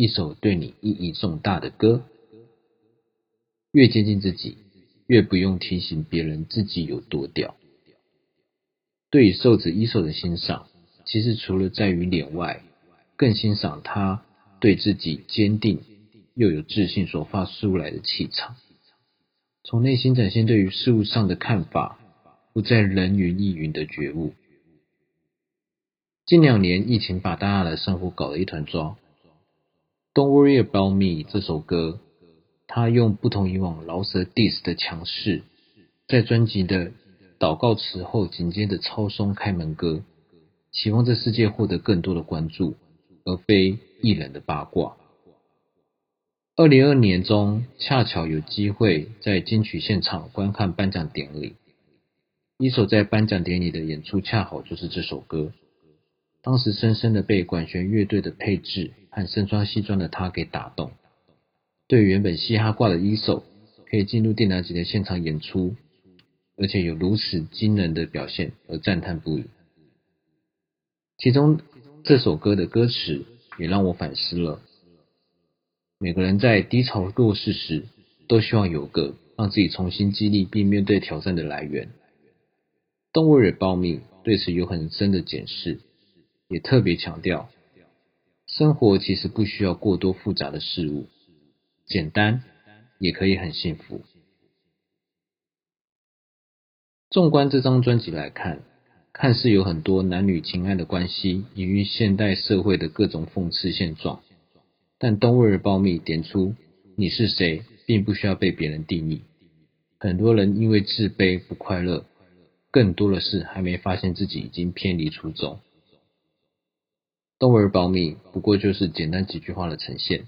一首对你意义重大的歌。越接近自己，越不用提醒别人自己有多屌。对于瘦子一手的欣赏，其实除了在于脸外，更欣赏他对自己坚定又有自信所发出来的气场，从内心展现对于事物上的看法，不再人云亦云的觉悟。近两年疫情把大家的生活搞得一团糟，《Don't Worry About Me》这首歌。他用不同以往饶舌 diss 的强势，在专辑的祷告词后紧接着超松开门歌，期望这世界获得更多的关注，而非艺人的八卦。二零二年中，恰巧有机会在金曲现场观看颁奖典礼，一首在颁奖典礼的演出恰好就是这首歌，当时深深的被管弦乐队的配置和身穿西装的他给打动。对原本嘻哈挂的一手，可以进入电脑级的现场演出，而且有如此惊人的表现而赞叹不已。其中这首歌的歌词也让我反思了：每个人在低潮弱势时，都希望有个让自己重新激励并面对挑战的来源。动物人报命对此有很深的检视，也特别强调，生活其实不需要过多复杂的事物。简单也可以很幸福。纵观这张专辑来看，看似有很多男女情爱的关系，隐喻现代社会的各种讽刺现状。但东威尔保密点出，你是谁，并不需要被别人定义。很多人因为自卑不快乐，更多的是还没发现自己已经偏离初衷。东威尔保命不过就是简单几句话的呈现。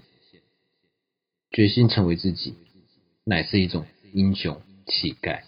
决心成为自己，乃是一种英雄气概。